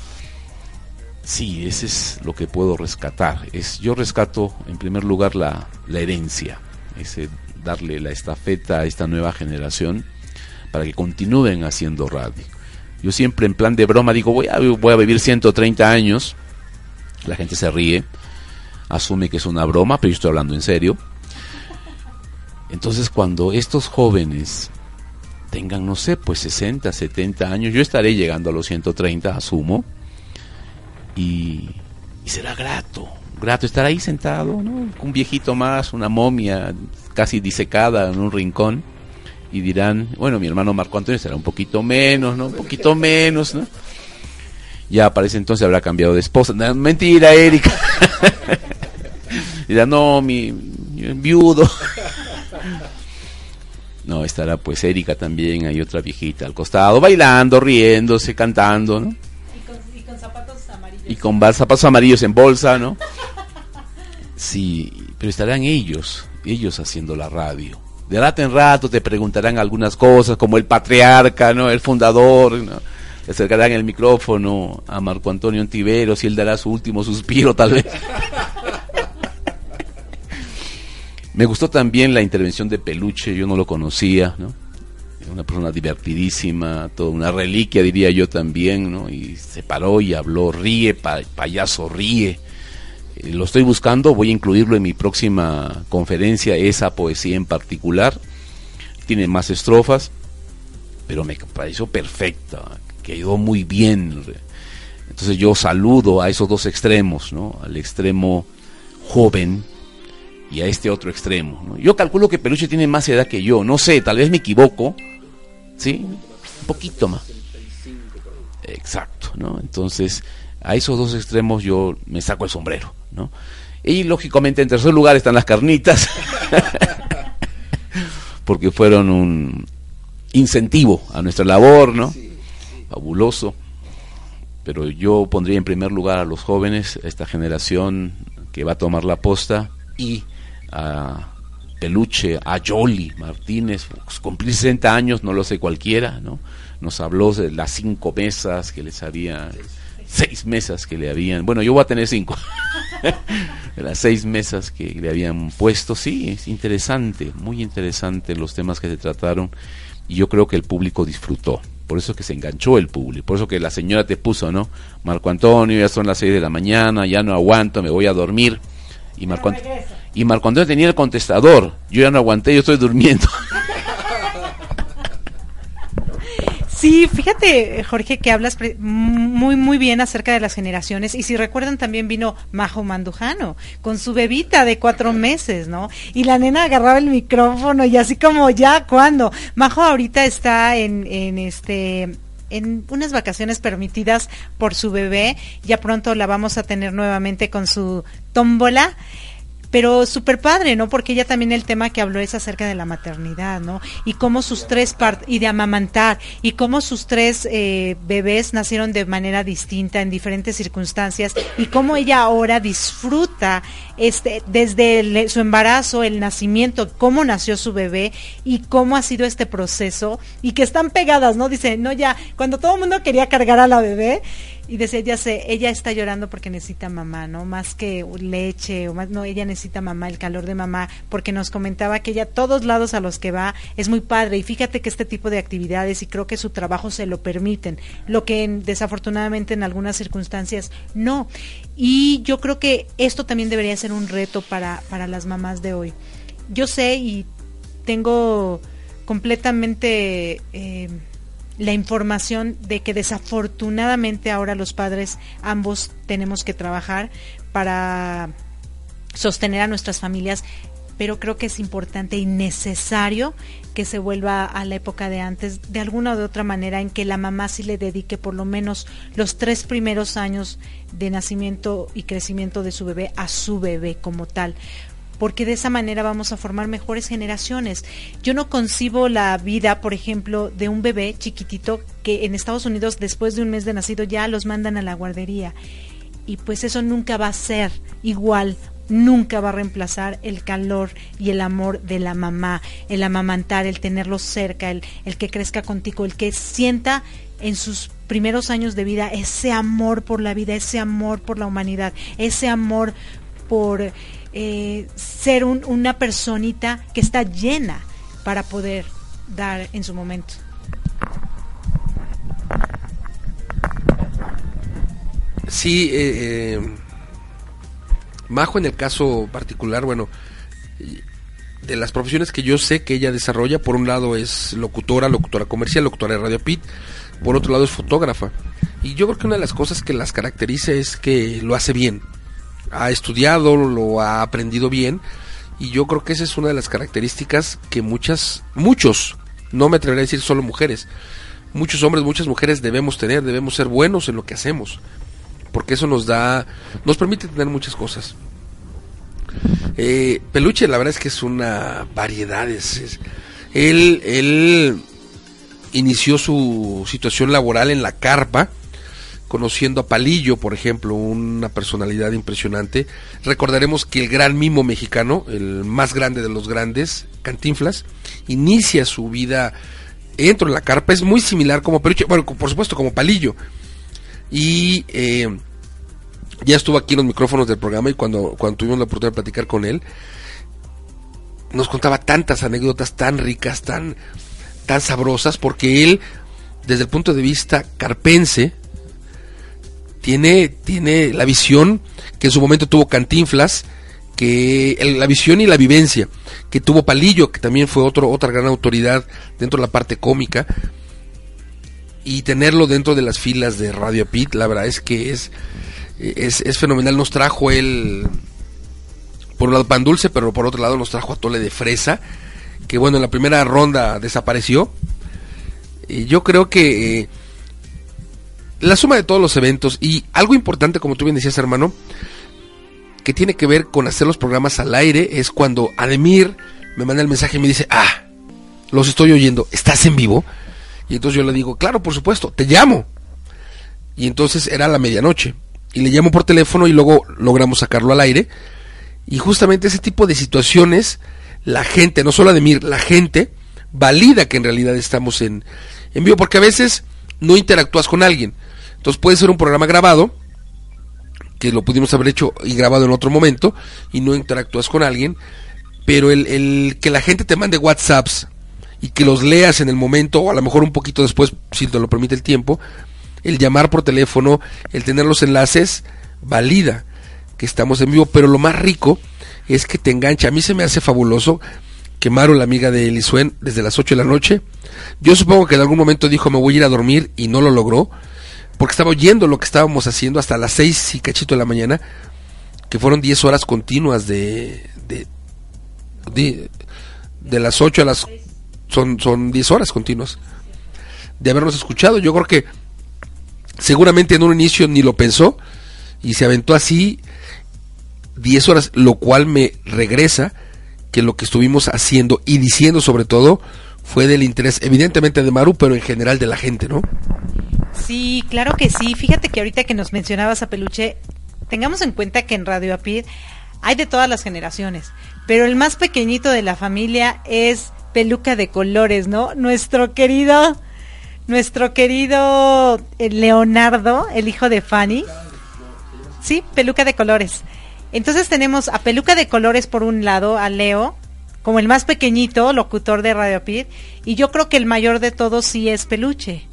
Sí, ese es lo que puedo rescatar. Es, yo rescato en primer lugar la, la herencia, ese darle la estafeta a esta nueva generación para que continúen haciendo radio yo siempre en plan de broma digo, voy a, voy a vivir 130 años. La gente se ríe, asume que es una broma, pero yo estoy hablando en serio. Entonces cuando estos jóvenes tengan, no sé, pues 60, 70 años, yo estaré llegando a los 130, asumo, y, y será grato, grato estar ahí sentado, ¿no? Un viejito más, una momia casi disecada en un rincón y dirán, bueno, mi hermano Marco Antonio será un poquito menos, ¿no? Un poquito menos, ¿no? Ya para ese entonces habrá cambiado de esposa. No, mentira, Erika. Dirá, no, mi, mi viudo. No, estará pues Erika también, hay otra viejita al costado, bailando, riéndose, cantando, ¿no? Y con, zapatos amarillos. Y con zapatos amarillos en bolsa, ¿no? Sí, pero estarán ellos, ellos haciendo la radio. De rato en rato te preguntarán algunas cosas, como el patriarca, ¿no? El fundador, ¿no? Le acercarán el micrófono a Marco Antonio Antiveros y él dará su último suspiro, tal vez. Me gustó también la intervención de Peluche, yo no lo conocía, ¿no? Una persona divertidísima, toda una reliquia diría yo también, ¿no? Y se paró y habló, ríe, payaso, ríe. Eh, lo estoy buscando, voy a incluirlo en mi próxima conferencia, esa poesía en particular. Tiene más estrofas, pero me pareció perfecta, quedó muy bien. Entonces yo saludo a esos dos extremos, ¿no? Al extremo joven, y a este otro extremo. Yo calculo que Peluche tiene más edad que yo, no sé, tal vez me equivoco, ¿sí? Un poquito más. Exacto, ¿no? Entonces, a esos dos extremos yo me saco el sombrero, ¿no? Y lógicamente en tercer lugar están las carnitas, porque fueron un incentivo a nuestra labor, ¿no? Fabuloso. Pero yo pondría en primer lugar a los jóvenes, a esta generación que va a tomar la posta y a Peluche, a Jolly Martínez, pues, cumplir 60 años, no lo sé cualquiera, ¿no? Nos habló de las cinco mesas que les había, seis mesas que le habían, bueno, yo voy a tener cinco, de las seis mesas que le habían puesto, sí, es interesante, muy interesante los temas que se trataron y yo creo que el público disfrutó. Por eso que se enganchó el público, por eso que la señora te puso, ¿no? Marco Antonio, ya son las seis de la mañana, ya no aguanto, me voy a dormir. Y Marco, y Marco Antonio tenía el contestador. Yo ya no aguanté, yo estoy durmiendo. Sí, fíjate, Jorge, que hablas muy, muy bien acerca de las generaciones. Y si recuerdan, también vino Majo Mandujano con su bebita de cuatro meses, ¿no? Y la nena agarraba el micrófono y así como ya, ¿cuándo? Majo ahorita está en, en este en unas vacaciones permitidas por su bebé. Ya pronto la vamos a tener nuevamente con su tómbola pero súper padre, ¿no? Porque ella también el tema que habló es acerca de la maternidad, ¿no? Y cómo sus tres partes, y de amamantar, y cómo sus tres eh, bebés nacieron de manera distinta en diferentes circunstancias, y cómo ella ahora disfruta este, desde su embarazo, el nacimiento, cómo nació su bebé, y cómo ha sido este proceso, y que están pegadas, ¿no? Dice, no, ya, cuando todo el mundo quería cargar a la bebé, y decía, ya sé, ella está llorando porque necesita mamá, ¿no? Más que leche o más, no, ella necesita mamá, el calor de mamá, porque nos comentaba que ella todos lados a los que va es muy padre y fíjate que este tipo de actividades y creo que su trabajo se lo permiten, lo que desafortunadamente en algunas circunstancias no. Y yo creo que esto también debería ser un reto para, para las mamás de hoy. Yo sé y tengo completamente... Eh, la información de que desafortunadamente ahora los padres ambos tenemos que trabajar para sostener a nuestras familias, pero creo que es importante y necesario que se vuelva a la época de antes, de alguna o de otra manera, en que la mamá sí le dedique por lo menos los tres primeros años de nacimiento y crecimiento de su bebé a su bebé como tal porque de esa manera vamos a formar mejores generaciones. Yo no concibo la vida, por ejemplo, de un bebé chiquitito que en Estados Unidos después de un mes de nacido ya los mandan a la guardería. Y pues eso nunca va a ser igual, nunca va a reemplazar el calor y el amor de la mamá, el amamantar, el tenerlo cerca, el, el que crezca contigo, el que sienta en sus primeros años de vida ese amor por la vida, ese amor por la humanidad, ese amor por eh, ser una personita que está llena para poder dar en su momento. Sí, eh, eh, Majo en el caso particular, bueno, de las profesiones que yo sé que ella desarrolla, por un lado es locutora, locutora comercial, locutora de Radio Pit, por otro lado es fotógrafa. Y yo creo que una de las cosas que las caracteriza es que lo hace bien ha estudiado, lo ha aprendido bien y yo creo que esa es una de las características que muchas, muchos, no me atreveré a decir solo mujeres, muchos hombres, muchas mujeres debemos tener, debemos ser buenos en lo que hacemos, porque eso nos da, nos permite tener muchas cosas. Eh, Peluche, la verdad es que es una variedad. Es, él, él inició su situación laboral en la carpa, conociendo a Palillo, por ejemplo, una personalidad impresionante. Recordaremos que el gran mimo mexicano, el más grande de los grandes, Cantinflas, inicia su vida dentro de la carpa, es muy similar como Peluche, bueno, por supuesto como Palillo. Y eh, ya estuvo aquí en los micrófonos del programa y cuando, cuando tuvimos la oportunidad de platicar con él, nos contaba tantas anécdotas tan ricas, tan, tan sabrosas, porque él, desde el punto de vista carpense, tiene, tiene la visión que en su momento tuvo Cantinflas, que la visión y la vivencia que tuvo Palillo, que también fue otro, otra gran autoridad dentro de la parte cómica, y tenerlo dentro de las filas de Radio Pit, la verdad es que es, es, es fenomenal. Nos trajo él, por un lado, pan dulce, pero por otro lado nos trajo atole de fresa, que bueno, en la primera ronda desapareció. Y yo creo que eh, la suma de todos los eventos y algo importante, como tú bien decías, hermano, que tiene que ver con hacer los programas al aire, es cuando Ademir me manda el mensaje y me dice, ah, los estoy oyendo, ¿estás en vivo? Y entonces yo le digo, claro, por supuesto, te llamo. Y entonces era la medianoche y le llamo por teléfono y luego logramos sacarlo al aire. Y justamente ese tipo de situaciones, la gente, no solo Ademir, la gente valida que en realidad estamos en, en vivo, porque a veces no interactúas con alguien. Entonces puede ser un programa grabado, que lo pudimos haber hecho y grabado en otro momento, y no interactúas con alguien, pero el, que la gente te mande WhatsApps y que los leas en el momento, o a lo mejor un poquito después, si te lo permite el tiempo, el llamar por teléfono, el tener los enlaces, valida que estamos en vivo, pero lo más rico es que te engancha. A mí se me hace fabuloso que Maru, la amiga de Elisuen, desde las 8 de la noche, yo supongo que en algún momento dijo me voy a ir a dormir y no lo logró, porque estaba oyendo lo que estábamos haciendo hasta las 6 y cachito de la mañana, que fueron 10 horas continuas de, de, de, de las 8 a las... Son, son 10 horas continuas de habernos escuchado. Yo creo que seguramente en un inicio ni lo pensó y se aventó así 10 horas, lo cual me regresa que lo que estuvimos haciendo y diciendo sobre todo fue del interés evidentemente de Maru, pero en general de la gente, ¿no? Sí, claro que sí. Fíjate que ahorita que nos mencionabas a Peluche, tengamos en cuenta que en Radio Apid hay de todas las generaciones, pero el más pequeñito de la familia es Peluca de Colores, ¿no? Nuestro querido nuestro querido eh, Leonardo, el hijo de Fanny. Sí, peluca de colores. Entonces tenemos a peluca de colores por un lado, a Leo, como el más pequeñito, locutor de Radio Pit, y yo creo que el mayor de todos sí es peluche.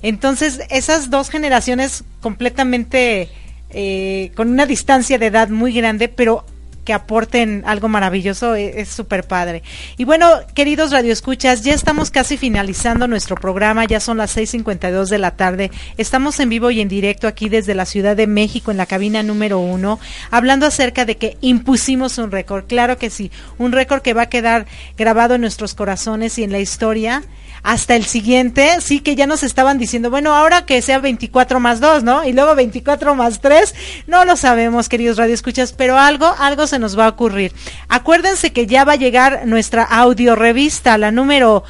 Entonces, esas dos generaciones completamente eh, con una distancia de edad muy grande, pero que aporten algo maravilloso, e-, es súper padre. Y bueno, queridos radioescuchas, ya estamos casi finalizando nuestro programa, ya son las 6.52 de la tarde, estamos en vivo y en directo aquí desde la Ciudad de México en la cabina número uno, hablando acerca de que impusimos un récord, claro que sí, un récord que va a quedar grabado en nuestros corazones y en la historia hasta el siguiente, sí que ya nos estaban diciendo, bueno, ahora que sea 24 más 2, ¿no? Y luego 24 más 3, no lo sabemos, queridos radioescuchas, pero algo, algo se nos va a ocurrir. Acuérdense que ya va a llegar nuestra audio revista, la número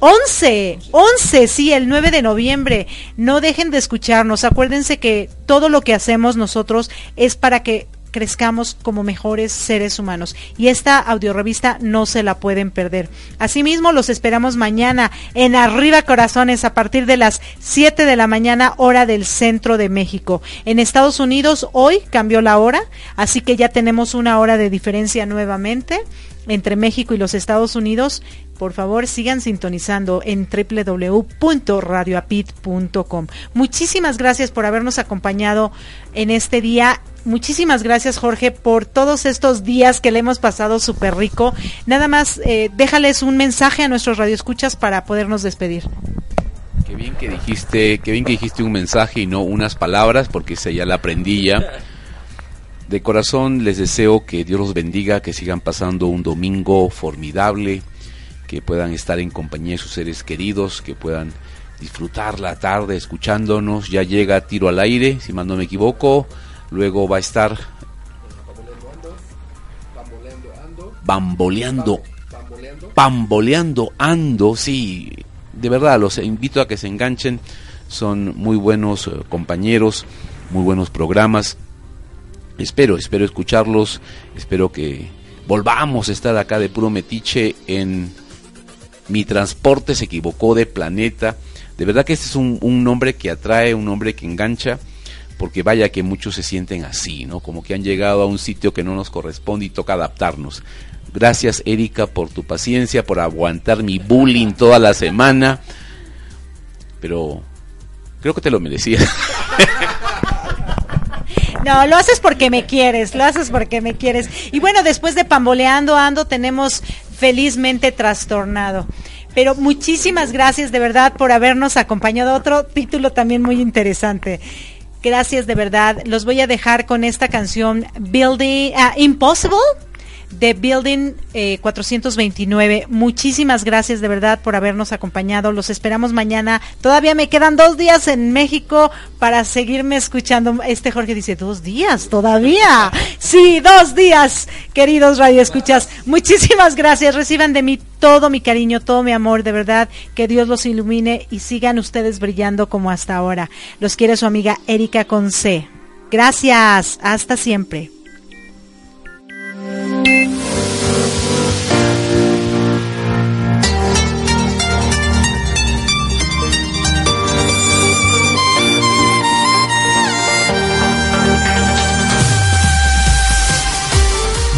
11, 11, sí, el 9 de noviembre. No dejen de escucharnos. Acuérdense que todo lo que hacemos nosotros es para que crezcamos como mejores seres humanos. Y esta audiorevista no se la pueden perder. Asimismo, los esperamos mañana en Arriba Corazones a partir de las 7 de la mañana, hora del centro de México. En Estados Unidos hoy cambió la hora, así que ya tenemos una hora de diferencia nuevamente entre México y los Estados Unidos, por favor sigan sintonizando en www.radioapit.com. Muchísimas gracias por habernos acompañado en este día. Muchísimas gracias Jorge por todos estos días que le hemos pasado súper rico. Nada más, eh, déjales un mensaje a nuestros radioescuchas para podernos despedir. Qué bien que dijiste, qué bien que dijiste un mensaje y no unas palabras, porque esa ya la aprendí ya. De corazón les deseo que Dios los bendiga, que sigan pasando un domingo formidable, que puedan estar en compañía de sus seres queridos, que puedan disfrutar la tarde escuchándonos. Ya llega Tiro al Aire, si mal no me equivoco. Luego va a estar bamboleando, bamboleando ando, sí, de verdad los invito a que se enganchen, son muy buenos eh, compañeros, muy buenos programas. Espero, espero escucharlos, espero que volvamos a estar acá de puro metiche en Mi transporte se equivocó de planeta. De verdad que este es un, nombre que atrae, un nombre que engancha porque vaya que muchos se sienten así, ¿no? Como que han llegado a un sitio que no nos corresponde y toca adaptarnos. Gracias Erika por tu paciencia, por aguantar mi bullying toda la semana. Pero creo que te lo merecías. No, lo haces porque me quieres, lo haces porque me quieres. Y bueno, después de Pamboleando Ando tenemos felizmente trastornado. Pero muchísimas gracias de verdad por habernos acompañado. Otro título también muy interesante. Gracias de verdad. Los voy a dejar con esta canción Building uh, Impossible de Building 429. Eh, Muchísimas gracias de verdad por habernos acompañado. Los esperamos mañana. Todavía me quedan dos días en México para seguirme escuchando. Este Jorge dice, dos días todavía. Sí, dos días, queridos radioescuchas. Muchísimas gracias. Reciban de mí todo mi cariño, todo mi amor. De verdad, que Dios los ilumine y sigan ustedes brillando como hasta ahora. Los quiere su amiga Erika Conce. Gracias. Hasta siempre.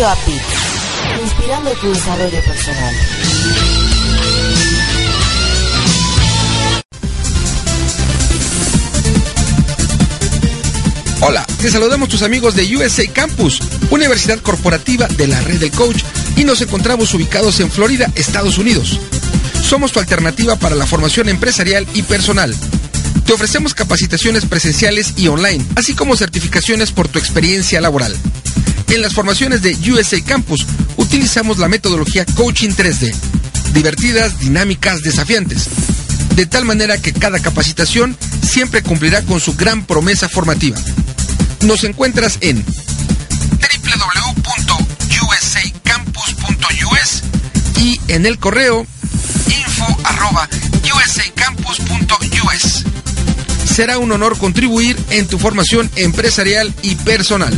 Radio API, inspirando tu desarrollo personal. Hola, te saludamos tus amigos de USA Campus, Universidad Corporativa de la Red del Coach, y nos encontramos ubicados en Florida, Estados Unidos. Somos tu alternativa para la formación empresarial y personal. Te ofrecemos capacitaciones presenciales y online, así como certificaciones por tu experiencia laboral. En las formaciones de USA Campus utilizamos la metodología Coaching 3D, divertidas, dinámicas, desafiantes, de tal manera que cada capacitación siempre cumplirá con su gran promesa formativa. Nos encuentras en www.usacampus.us y en el correo info@usacampus.us. Será un honor contribuir en tu formación empresarial y personal.